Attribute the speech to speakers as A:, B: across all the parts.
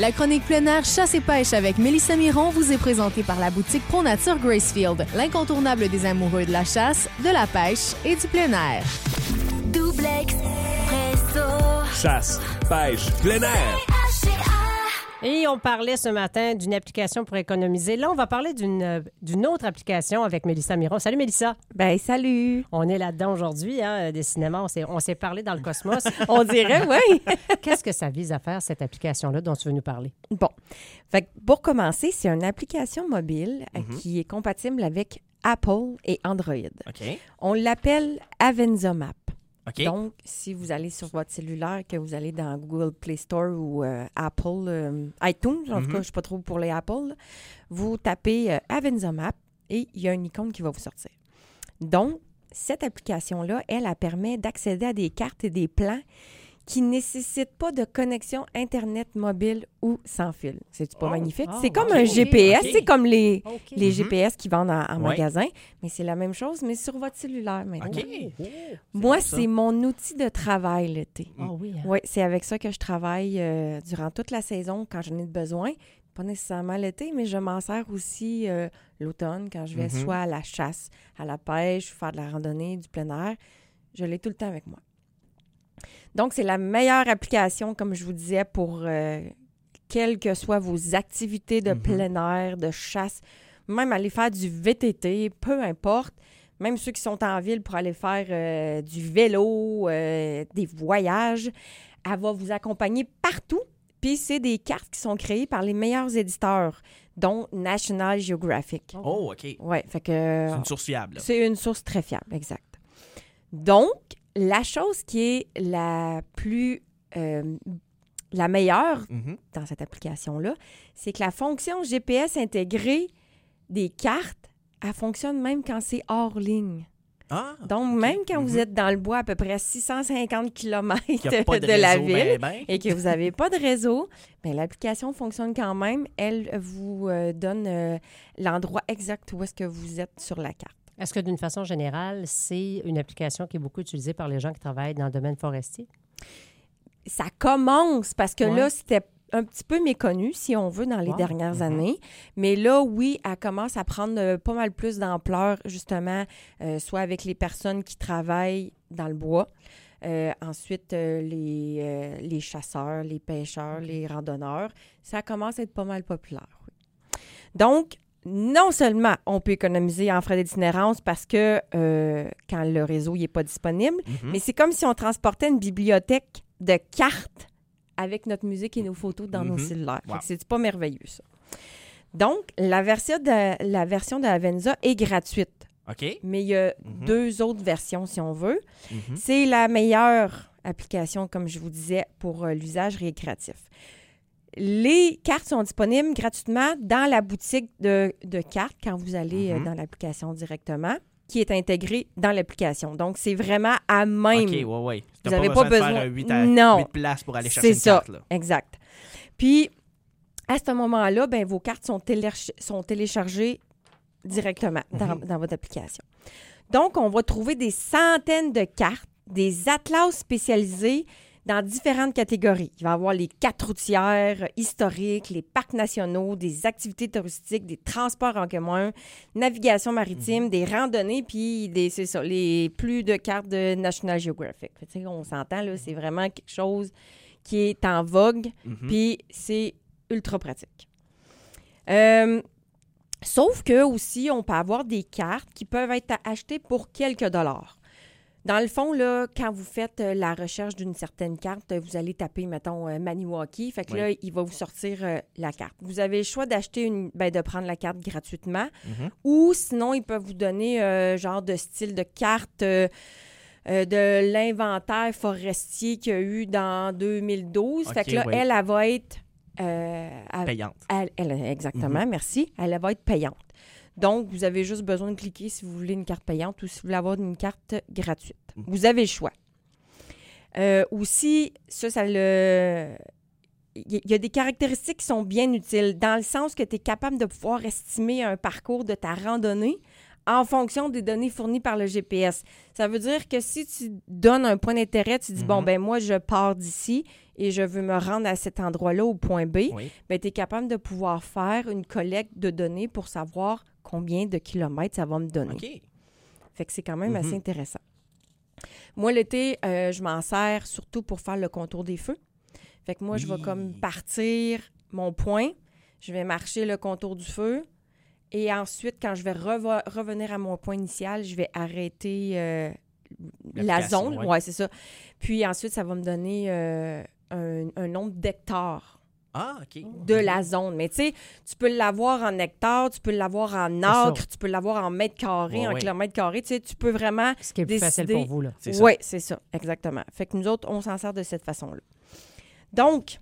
A: La chronique plein air chasse et pêche avec Mélissa Miron vous est présentée par la boutique Pro Nature Gracefield, l'incontournable des amoureux de la chasse, de la pêche et du plein air.
B: Double expresso.
C: Chasse, pêche, plein air.
D: Et on parlait ce matin d'une application pour économiser. Là, on va parler d'une euh, d'une autre application avec Mélissa Miron. Salut Mélissa.
E: Ben salut.
D: On est là-dedans aujourd'hui, hein, des cinémas. On s'est- parlé dans le cosmos.
E: On dirait, oui.
D: Qu'est-ce que ça vise à faire, cette application-là dont tu veux nous parler?
E: bon. Fait que pour commencer, c'est une application mobile euh,
C: Mhm.
E: qui est compatible avec Apple et Android.
C: OK.
E: On l'appelle Avenza Map. Donc, si vous allez sur votre cellulaire, que vous allez dans Google Play Store ou euh, Apple, euh, iTunes, en tout
C: Mhm.
E: cas, je ne suis pas trop pour les Apple, vous tapez euh, Avenza Map et il y a une icône qui va vous sortir. Donc, cette application-là, elle, elle permet d'accéder à des cartes et des plans qui ne nécessitent pas de connexion Internet mobile ou sans fil. C'est pas
C: Oh.
E: magnifique?
D: Oh,
E: c'est comme un GPS, c'est comme les, les
C: Mhm.
E: GPS qui vendent en, en
C: Ouais.
E: magasin, mais c'est la même chose, mais sur votre cellulaire maintenant.
C: OK.
E: Moi, c'est mon outil de travail l'été.
D: Ah oui. hein?
E: Oui, c'est avec ça que je travaille euh, durant toute la saison quand j'en ai besoin. Pas nécessairement l'été, mais je m'en sers aussi euh, l'automne quand je vais
C: Mhm.
E: soit à la chasse, à la pêche, faire de la randonnée, du plein air. Je l'ai tout le temps avec moi. Donc, c'est la meilleure application, comme je vous disais, pour euh, quelles que soient vos activités de
C: Mhm.
E: plein air, de chasse, même aller faire du VTT, peu importe. Même ceux qui sont en ville pour aller faire euh, du vélo, euh, des voyages, elle va vous accompagner partout. Puis c'est des cartes qui sont créées par les meilleurs éditeurs, dont National Geographic.
C: Oh, OK.
E: Ouais, fait que
C: C'est une source fiable.
E: c'est une source très fiable, exact. Donc, la chose qui est la plus euh, la meilleure
C: Mhm.
E: dans cette application-là, c'est que la fonction GPS intégrée des cartes, elle fonctionne même quand c'est hors ligne.
C: Ah,
E: Donc, même quand vous
C: Mhm.
E: êtes dans le bois à peu près 650 km de,
C: de,
E: la
C: réseau,
E: ville
C: ben, ben.
E: et que vous n'avez pas de réseau, ben, l'application fonctionne quand même. Elle vous euh, donne euh, l'endroit exact où est-ce que vous êtes sur la carte.
D: Est-ce que d'une façon générale, c'est une application qui est beaucoup utilisée par les gens qui travaillent dans le domaine forestier?
E: Ça commence parce que
D: Ouais.
E: là, c'était un petit peu méconnu, si on veut, dans les
D: Wow.
E: dernières
C: Mhm.
E: années. Mais là, oui, elle commence à prendre euh, pas mal plus d'ampleur, justement, euh, soit avec les personnes qui travaillent dans le bois, euh, ensuite euh, les, euh, les chasseurs, les pêcheurs, les randonneurs. Ça commence à être pas mal populaire. oui. Donc, non seulement on peut économiser en frais d'itinérance parce que euh, quand le réseau n'est pas disponible,
C: Mhm.
E: mais c'est comme si on transportait une bibliothèque de cartes avec notre musique et nos photos dans nos
C: Mhm.
E: cellulaires.
C: Wow.
E: C'est pas merveilleux, ça. Donc, la version de, la version de Avenza est gratuite,
C: OK.
E: mais il y a
C: Mhm.
E: deux autres versions, si on veut. C'est la meilleure application, comme je vous disais, pour euh, l'usage récréatif. Les cartes sont disponibles gratuitement dans la boutique de, de cartes quand vous allez euh,
C: Mhm.
E: dans l'application directement, qui est intégrée dans l'application. Donc, c'est vraiment à même.
C: OK, ouais, ouais.
E: Vous
C: T'as
E: avez
C: pas
E: pas
C: besoin de faire 8, à,
E: Non.
C: 8 places pour aller chercher
E: C'est
C: une
E: ça,
C: carte. Là.
E: exact. Puis, à ce moment-là, ben, vos cartes sont, téléch- sont téléchargées directement dans,
C: Mhm.
E: dans votre application. Donc, on va trouver des centaines de cartes, des atlas spécialisés dans différentes catégories. Il va y avoir les cartes routières, historiques, les parcs nationaux, des activités touristiques, des transports en commun, navigation maritime,
C: Mhm.
E: des randonnées, puis des, c'est ça, les plus de cartes de National Geographic. Fait on s'entend, là, c'est vraiment quelque chose qui est en vogue,
C: Mhm.
E: puis c'est ultra pratique. Euh, sauf que aussi, on peut avoir des cartes qui peuvent être achetées pour quelques dollars. Dans le fond, là, quand vous faites euh, la recherche d'une certaine carte, vous allez taper, mettons, euh, Maniwaki. Fait que là, il va vous sortir euh, la carte. Vous avez le choix d'acheter une, ben, de prendre la carte gratuitement.
C: Mhm.
E: Ou sinon, ils peuvent vous donner euh, genre de style de carte euh, de l'inventaire forestier qu'il y a eu dans 2012. fait que là,
C: oui.
E: elle, elle va être. elle-
C: Payante.
E: elle- exactement, merci. Elle va être payante. Donc, vous avez juste besoin de cliquer si vous voulez une carte payante ou si vous voulez avoir une carte gratuite.
C: Mhm.
E: Vous avez le choix. Euh, aussi, ça, ça le. Il y a des caractéristiques qui sont bien utiles, dans le sens que tu es capable de pouvoir estimer un parcours de ta randonnée en fonction des données fournies par le GPS. Ça veut dire que si tu donnes un point d'intérêt, tu dis, bon,
C: Mhm.
E: ben moi, je pars d'ici et je veux me rendre à cet endroit-là, au point B,
C: Oui.
E: ben, tu es capable de pouvoir faire une collecte de données pour savoir combien de kilomètres ça va me donner.
C: OK.
E: Fait que c'est quand même assez
C: Mhm.
E: intéressant. Moi, l'été, euh, je m'en sers surtout pour faire le contour des feux. Fait que moi, je vais comme partir mon point, je vais marcher le contour du feu, et ensuite, quand je vais revenir à mon point initial, je vais arrêter euh, la zone.
C: ouais.
E: Ouais, c'est ça. Puis ensuite, ça va me donner euh, un, un nombre d'hectares
C: Ah, OK.
E: de la zone. Mais tu sais, tu peux l'avoir en hectares, tu peux l'avoir en
D: ça.
E: acres, tu peux l'avoir en mètres carrés,
C: Ouais,
E: en
C: ouais.
E: kilomètres carrés. Tu sais, tu peux vraiment
D: Ce qui est plus facile
E: décider-
D: pour vous, là.
E: Oui, c'est ça, exactement. Fait que nous autres, on s'en sert de cette façon-là. Donc,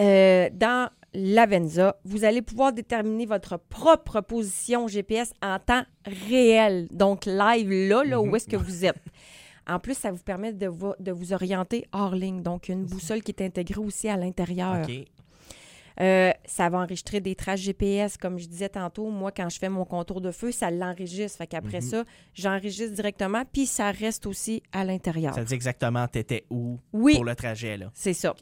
E: euh, dans l'Avenza, vous allez pouvoir déterminer votre propre position GPS en temps réel. Donc, live là, là
C: Mhm.
E: où est-ce que vous êtes. En plus, ça vous permet de, vo- de vous orienter hors ligne. Donc, une boussole qui est intégrée aussi à l'intérieur.
C: OK.
E: Euh, ça va enregistrer des traces GPS, comme je disais tantôt. Moi, quand je fais mon contour de feu, ça l'enregistre. Fait qu'après
C: Mhm.
E: ça, j'enregistre directement, puis ça reste aussi à l'intérieur.
C: Ça dit exactement t'étais où
E: Oui,
C: pour le trajet, là.
E: c'est ça.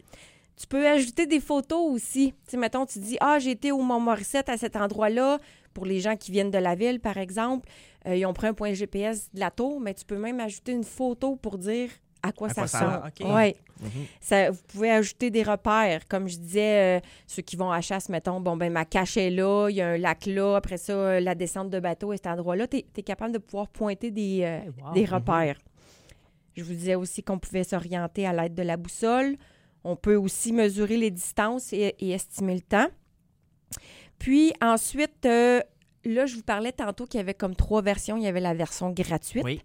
E: Tu peux ajouter des photos aussi. Tu sais, mettons, tu dis, ah, j'ai été au Mont-Morissette à cet endroit-là. Pour les gens qui viennent de la ville, par exemple, euh, ils ont pris un point GPS de la tour, mais tu peux même ajouter une photo pour dire à quoi
C: À
E: ça ressemble.
C: a- OK.
E: Ouais.
C: Mhm.
E: Ça, vous pouvez ajouter des repères. Comme je disais, euh, ceux qui vont à chasse, mettons, bon, ben ma cache est là, il y a un lac là, après ça, euh, la descente de bateau à cet endroit-là. Tu es, capable de pouvoir pointer des, euh,
D: Hey, wow.
E: des repères. Je vous disais aussi qu'on pouvait s'orienter à l'aide de la boussole. On peut aussi mesurer les distances et, et estimer le temps. Puis ensuite, euh, là, je vous parlais tantôt qu'il y avait comme trois versions. Il y avait la version gratuite.
C: Oui.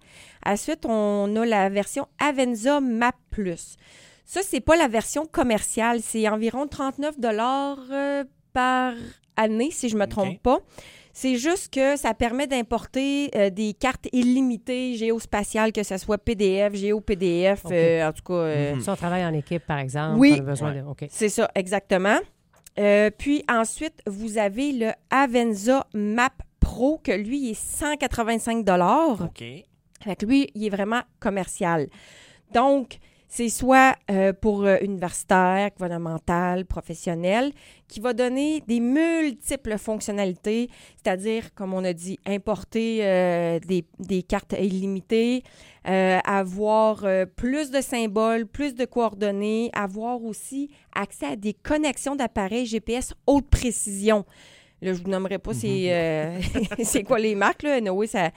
E: Ensuite, on a la version Avenza Map Plus. Ça, c'est pas la version commerciale. C'est environ 39 euh, par année, si je me trompe pas. C'est juste que ça permet d'importer euh, des cartes illimitées géospatiales, que ce soit PDF, GeoPDF,
D: OK.
E: euh, en tout cas. euh,
C: Mhm.
D: Si on travaille en équipe, par exemple,
E: Oui.
D: on a besoin
C: Ouais.
D: de... OK.
E: c'est ça, exactement. Euh, puis ensuite, vous avez le Avenza Map Pro, que lui, il est 185
C: OK.
E: Fait que lui, il est vraiment commercial. Donc, c'est soit euh, pour euh, universitaire, gouvernemental, professionnel, qui va donner des multiples fonctionnalités, c'est-à-dire, comme on a dit, importer euh, des, des cartes illimitées, avoir plus de symboles, plus de coordonnées, avoir aussi accès à des connexions d'appareils GPS haute précision. Là, je vous nommerai pas c'est, euh, c'est quoi les marques, là. Anyway, ça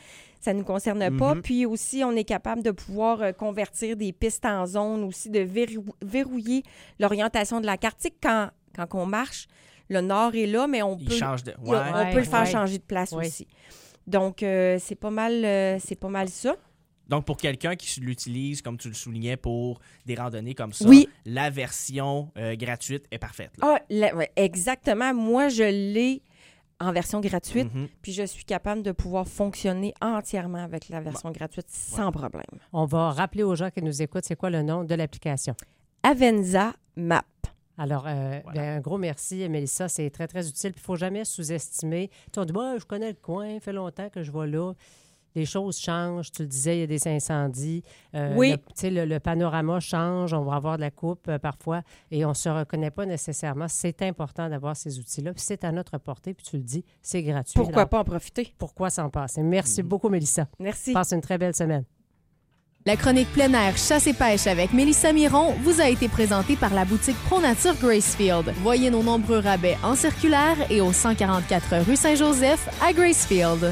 E: ça ne nous concerne pas.
C: Mhm.
E: Puis aussi, on est capable de pouvoir euh, convertir des pistes en zone, aussi de verrou- verrouiller l'orientation de la carte. Tu sais, quand, quand on marche, le nord est là, mais on
C: Il
E: peut,
C: change de.
E: on
C: Ouais.
D: Ouais.
E: peut le faire
D: ouais.
E: changer de place aussi. Donc, euh, c'est pas mal euh, c'est pas mal ça.
C: Donc, pour quelqu'un qui l'utilise, comme tu le soulignais, pour des randonnées comme ça,
E: Oui.
C: la version euh, gratuite est parfaite. là.
E: Ah, la- exactement. Moi, je l'ai en version gratuite,
C: Mhm.
E: puis je suis capable de pouvoir fonctionner entièrement avec la version gratuite sans problème.
D: On va rappeler aux gens qui nous écoutent, c'est quoi le nom de l'application?
E: Avenza Map.
D: Alors, euh,
C: Voilà.
D: ben, un gros merci, Mélissa. C'est très, très utile. Il ne faut jamais sous-estimer. Tu on dit, bah, je connais le coin, fait longtemps que je vais là. Les choses changent. Tu le disais, il y a des incendies. Euh,
E: Oui.
D: le- Tu sais, le, le panorama change. On va avoir de la coupe euh, parfois et on ne se reconnaît pas nécessairement. C'est important d'avoir ces outils-là. Puis c'est à notre portée. Puis tu le dis, c'est gratuit.
E: Pourquoi
D: Alors,
E: pas en profiter?
D: Pourquoi s'en passer? Merci beaucoup, Mélissa.
E: Merci.
D: Passe une très belle semaine.
A: La chronique plein air chasse et pêche avec Mélissa Miron vous a été présentée par la boutique Pro Nature Gracefield. Voyez nos nombreux rabais en circulaire et au 144 rue Saint-Joseph à Gracefield.